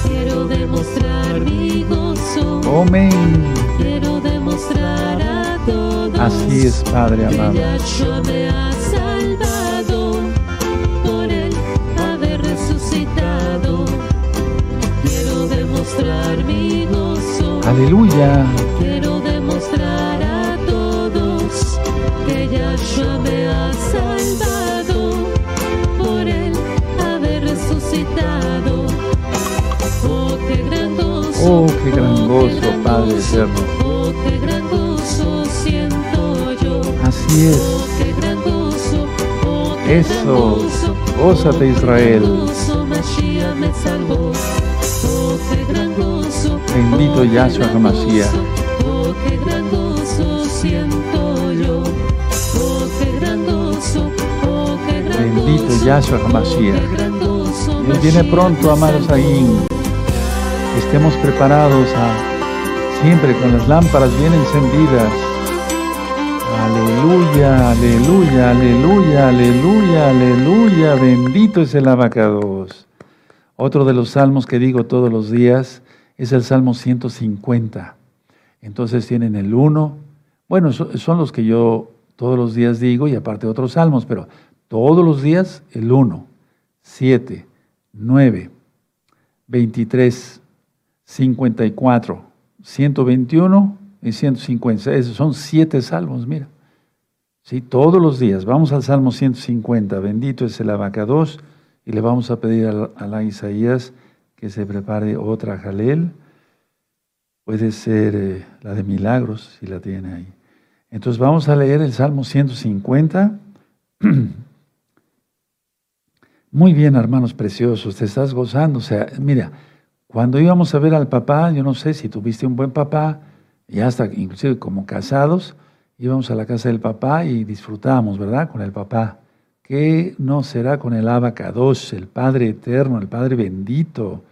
Quiero demostrar mi gozo, Amén. quiero demostrar a todos Así es, Padre amado. Me ha salvado por el haber resucitado. Quiero demostrar mi gozo. Aleluya. Oh, qué gran gozo, Padre eterno. Así es. Eso. Gózate, Israel. Bendito Yahshua HaMashiach. de Yahshua HaMashiach. Él viene pronto, amados ahí. Estemos preparados a, siempre con las lámparas bien encendidas. Aleluya, aleluya, aleluya, aleluya, aleluya. Bendito es el abacados. Otro de los salmos que digo todos los días es el Salmo 150. Entonces tienen el 1. Bueno, son los que yo todos los días digo y aparte otros salmos, pero todos los días el 1, 7, 9, 23, 54, 121 y 150. Esos son siete salmos, mira. Sí, todos los días. Vamos al Salmo 150. Bendito es el abacados. Y le vamos a pedir a la Isaías que se prepare otra jalel. Puede ser eh, la de milagros, si la tiene ahí. Entonces vamos a leer el Salmo 150. Muy bien, hermanos preciosos, te estás gozando. O sea, mira, cuando íbamos a ver al papá, yo no sé si tuviste un buen papá, ya hasta inclusive como casados, íbamos a la casa del papá y disfrutábamos, ¿verdad? Con el papá. ¿Qué no será con el abacados, el Padre eterno, el Padre bendito?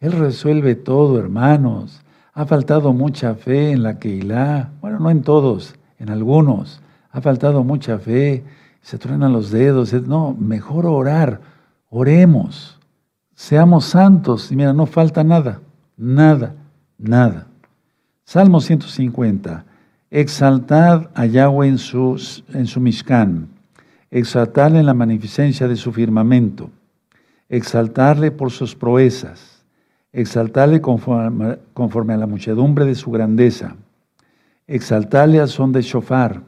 Él resuelve todo, hermanos. Ha faltado mucha fe en la Keilah. Bueno, no en todos, en algunos. Ha faltado mucha fe. Se truenan los dedos. No, mejor orar Oremos, seamos santos. Y mira, no falta nada, nada, nada. Salmo 150. Exaltad a Yahweh en, sus, en su Mishkan. En la magnificencia de su firmamento. Exaltarle por sus proezas. Exaltarle conforme, a la muchedumbre de su grandeza. Exaltarle a son de shofar.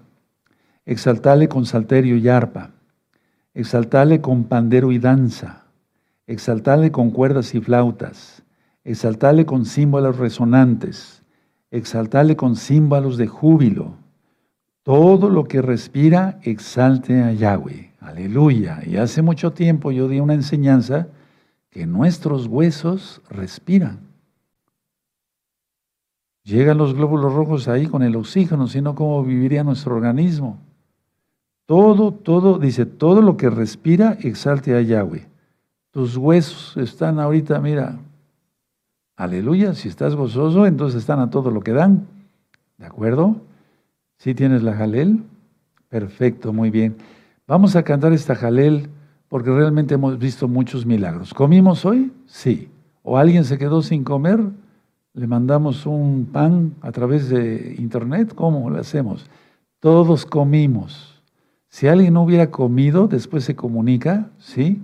Exaltarle con salterio y arpa exaltarle con pandero y danza, exaltarle con cuerdas y flautas, exaltarle con símbolos resonantes, exaltarle con símbolos de júbilo. Todo lo que respira, exalte a Yahweh. Aleluya. Y hace mucho tiempo yo di una enseñanza que nuestros huesos respiran. Llegan los glóbulos rojos ahí con el oxígeno, sino cómo viviría nuestro organismo. Todo, todo, dice, todo lo que respira, exalte a Yahweh. Tus huesos están ahorita, mira, aleluya, si estás gozoso, entonces están a todo lo que dan. ¿De acuerdo? ¿Sí tienes la jalel? Perfecto, muy bien. Vamos a cantar esta jalel porque realmente hemos visto muchos milagros. ¿Comimos hoy? Sí. ¿O alguien se quedó sin comer? ¿Le mandamos un pan a través de internet? ¿Cómo lo hacemos? Todos comimos. Si alguien no hubiera comido, después se comunica, ¿sí?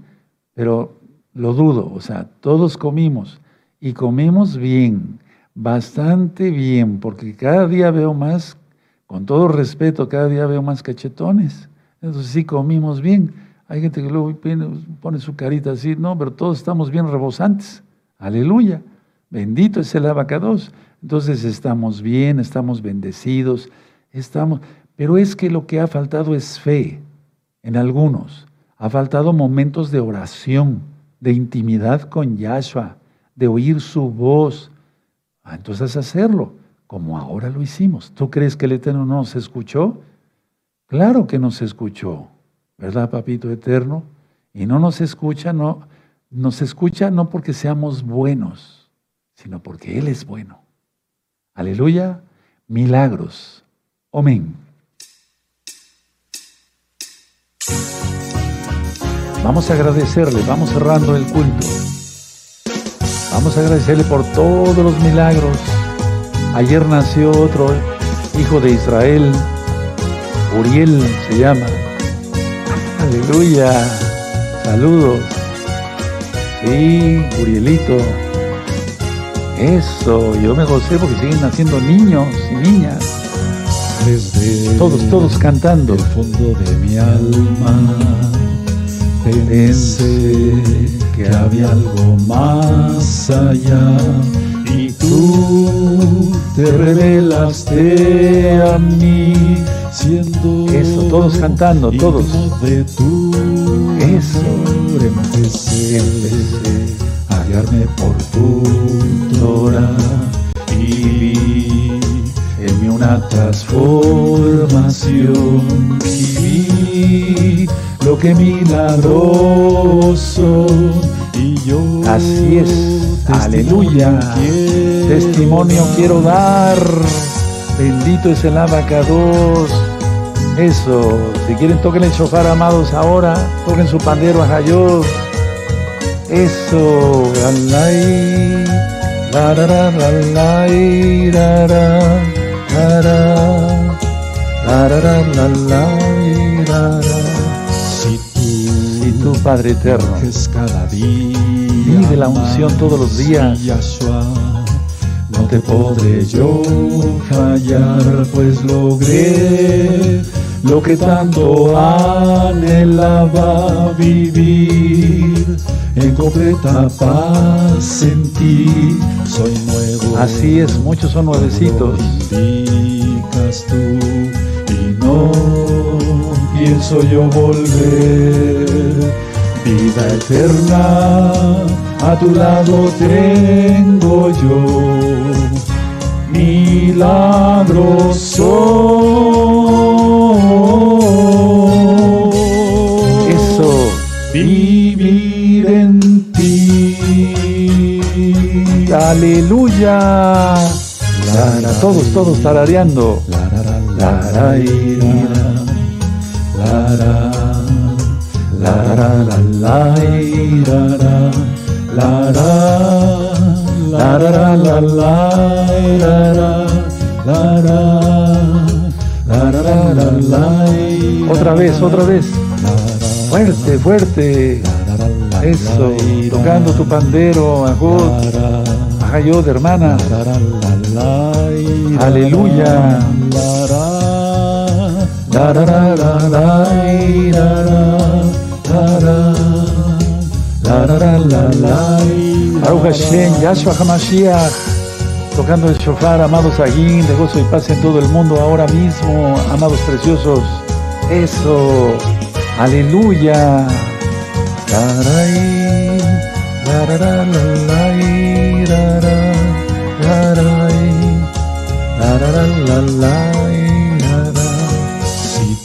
Pero lo dudo, o sea, todos comimos y comimos bien, bastante bien, porque cada día veo más, con todo respeto, cada día veo más cachetones. Entonces sí comimos bien. Hay gente que luego pone su carita así, no, pero todos estamos bien rebosantes. Aleluya. Bendito es el abacados. Entonces estamos bien, estamos bendecidos, estamos, pero es que lo que ha faltado es fe en algunos. Ha faltado momentos de oración, de intimidad con Yahshua, de oír su voz. Ah, entonces hacerlo, como ahora lo hicimos. ¿Tú crees que el Eterno no nos escuchó? Claro que nos escuchó, ¿verdad, Papito Eterno? Y no nos escucha, no, nos escucha no porque seamos buenos, sino porque Él es bueno. Aleluya, milagros. Amén. Vamos a agradecerle, vamos cerrando el culto. Vamos a agradecerle por todos los milagros. Ayer nació otro hijo de Israel, Uriel se llama. Aleluya. Saludos. Sí, Urielito. Eso, yo me gocé porque siguen naciendo niños y niñas. todos, todos cantando. El fondo de mi alma Pensé que había algo más allá y tú te revelaste a mí siendo eso todos cantando todos. de tu eso. empecé, a guiarme por tu Torah y en mí una transformación. Viví lo que milagroso y yo. Así es. Aleluya. quiero Testimonio quiero dar. Bendito es el abacados. Eso. Si quieren, toquen el shofar, amados, ahora. Toquen su pandero a Hayot. Eso. Alay. La, la, la, la, la, si tú, Padre eterno, cada día la unción todos los días, no te podré yo fallar, pues logré lo que tanto anhelaba vivir. En completa paz en ti soy nuevo. así es, muchos son nuevecitos. indicas tú y no pienso yo volver. Vida eterna, a tu lado tengo yo. Milagroso. aleluya. Lara, todos, todos tarareando. La Otra vez, otra vez. Fuerte, fuerte. Eso, tocando tu pandero, Ajut haga yo de hermana. Aleluya. Baruch Hashem, Yahshua HaMashiach, tocando el shofar, amados Aguín, de gozo y paz en todo el mundo ahora mismo, amados preciosos, eso, aleluya. Caray. Si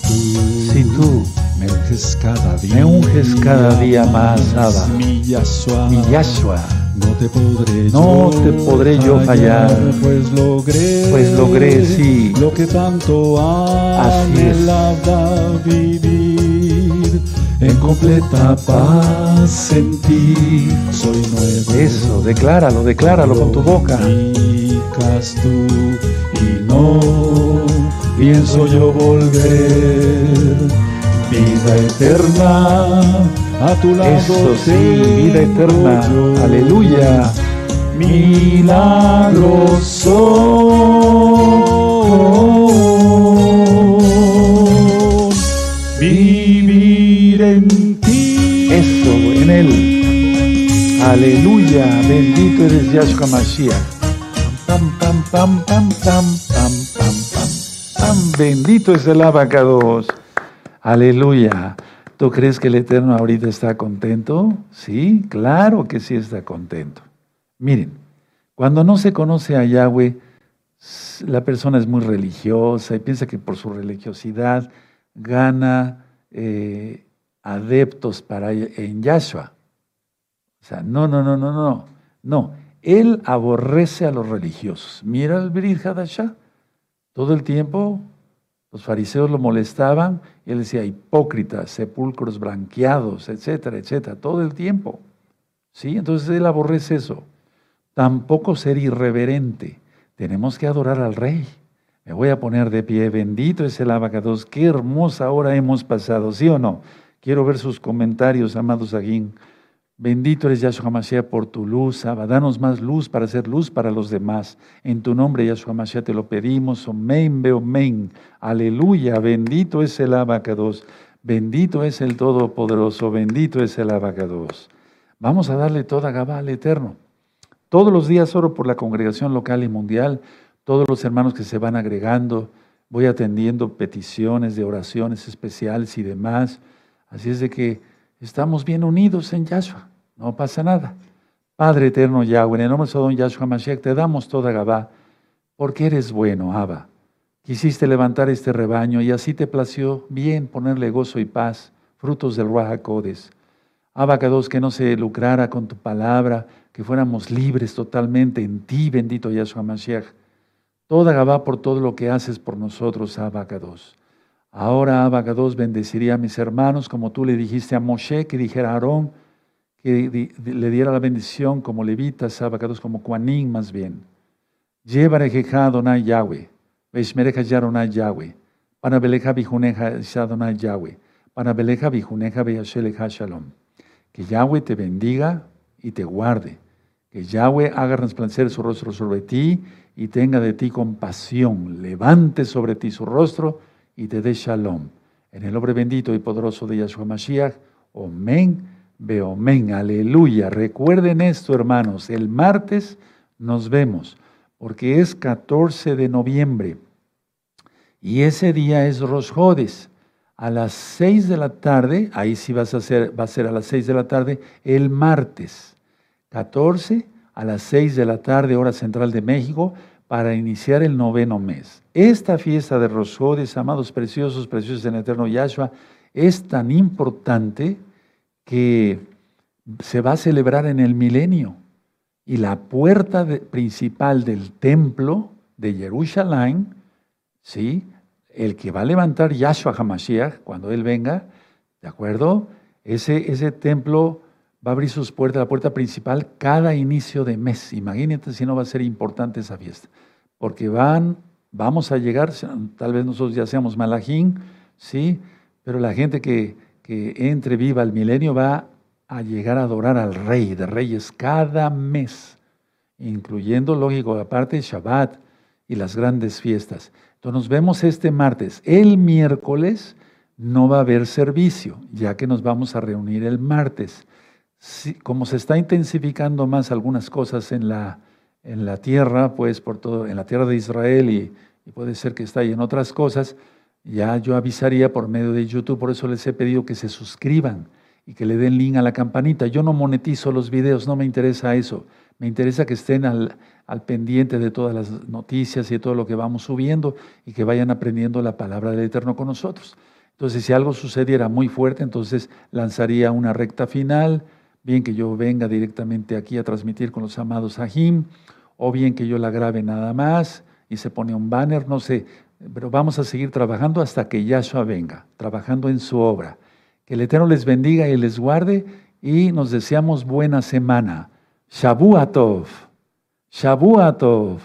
tú Si tú me unges cada día, me unges cada día más, Abba. mi Yahshua, mi Yahshua, no te podré No yo te podré yo fallar, pues logré, pues logré, sí. lo que tanto anhelaba vivir completa paz en ti soy nuevo. eso, decláralo, decláralo con tu boca. Tú y no pienso yo volver. Vida eterna, a tu lado Eso sí, vida eterna. yo. Aleluya. Milagroso en él. Aleluya, bendito eres Yahshua Mashiach. Pam, pam, pam, pam, pam, pam, pam, pam. Bendito es el abacados. Aleluya. ¿Tú crees que el Eterno ahorita está contento? Sí, claro que sí está contento. Miren, cuando no se conoce a Yahweh, la persona es muy religiosa y piensa que por su religiosidad gana eh, adeptos para en Yahshua. O sea, no, no, no, no, no, no. Él aborrece a los religiosos. Mira el Brit Hadashah. Todo el tiempo los fariseos lo molestaban él decía hipócritas, sepulcros blanqueados, etcétera, etcétera, todo el tiempo. ¿Sí? Entonces él aborrece eso. Tampoco ser irreverente. Tenemos que adorar al rey. Me voy a poner de pie. Bendito es el abacados. Qué hermosa hora hemos pasado, ¿sí o no? Quiero ver sus comentarios, amados Aguín. Bendito eres Yahshua Mashiach por tu luz, Abba. Danos más luz para hacer luz para los demás. En tu nombre, Yahshua Mashiach, te lo pedimos. Omen, beomen. Aleluya. Bendito es el abacados. Bendito es el Todopoderoso. Bendito es el abacados. Vamos a darle toda Gabá al Eterno. Todos los días oro por la congregación local y mundial, todos los hermanos que se van agregando, voy atendiendo peticiones de oraciones especiales y demás. Así es de que estamos bien unidos en Yahshua, no pasa nada. Padre eterno Yahweh, en el nombre de Sodom Yahshua Mashiach, te damos toda Gabá, porque eres bueno, Abba. Quisiste levantar este rebaño y así te plació bien ponerle gozo y paz, frutos del Rahakodes. Abacados, que no se lucrara con tu palabra, que fuéramos libres totalmente en ti, bendito Yahshua Mashiach. Toda Gabá por todo lo que haces por nosotros, Abacados. Ahora Abacados bendeciría a mis hermanos, como tú le dijiste a Moshe, que dijera a Aarón, que le diera la bendición como levitas, Abacados, como Juanín más bien. Jeja Adonai Yahweh, Veshmereja Yaronai Yahweh, Panabeleja Bijuneja Shadonai Yahweh, Panabeleja Bijuneja Beyasheleja Shalom. Que Yahweh te bendiga y te guarde. Que Yahweh haga resplandecer su rostro sobre ti y tenga de ti compasión. Levante sobre ti su rostro y te dé shalom. En el nombre bendito y poderoso de Yahshua Mashiach. Amén. Beomen. Aleluya. Recuerden esto, hermanos. El martes nos vemos porque es 14 de noviembre. Y ese día es Rosjodes a las 6 de la tarde, ahí sí vas a va a ser a las 6 de la tarde, el martes 14 a las 6 de la tarde, hora central de México, para iniciar el noveno mes. Esta fiesta de Rosjodes, amados preciosos, preciosos en el eterno Yahshua, es tan importante que se va a celebrar en el milenio. Y la puerta principal del templo de Jerusalén, ¿sí? el que va a levantar Yahshua HaMashiach cuando Él venga, ¿de acuerdo? Ese, ese templo va a abrir sus puertas, la puerta principal, cada inicio de mes. Imagínate si no va a ser importante esa fiesta. Porque van, vamos a llegar, tal vez nosotros ya seamos malajín, ¿sí? Pero la gente que, que entre viva el milenio va a llegar a adorar al Rey de Reyes cada mes, incluyendo, lógico, aparte Shabbat y las grandes fiestas. Entonces nos vemos este martes. El miércoles no va a haber servicio, ya que nos vamos a reunir el martes. Como se está intensificando más algunas cosas en la, en la tierra, pues por todo, en la tierra de Israel y, puede ser que está ahí en otras cosas, ya yo avisaría por medio de YouTube, por eso les he pedido que se suscriban y que le den link a la campanita. Yo no monetizo los videos, no me interesa eso. Me interesa que estén al, al, pendiente de todas las noticias y de todo lo que vamos subiendo y que vayan aprendiendo la palabra del Eterno con nosotros. Entonces, si algo sucediera muy fuerte, entonces lanzaría una recta final, bien que yo venga directamente aquí a transmitir con los amados Ajim, o bien que yo la grabe nada más y se pone un banner, no sé, pero vamos a seguir trabajando hasta que Yahshua venga, trabajando en su obra. Que el Eterno les bendiga y les guarde y nos deseamos buena semana. Shabuatov. Shabuatov.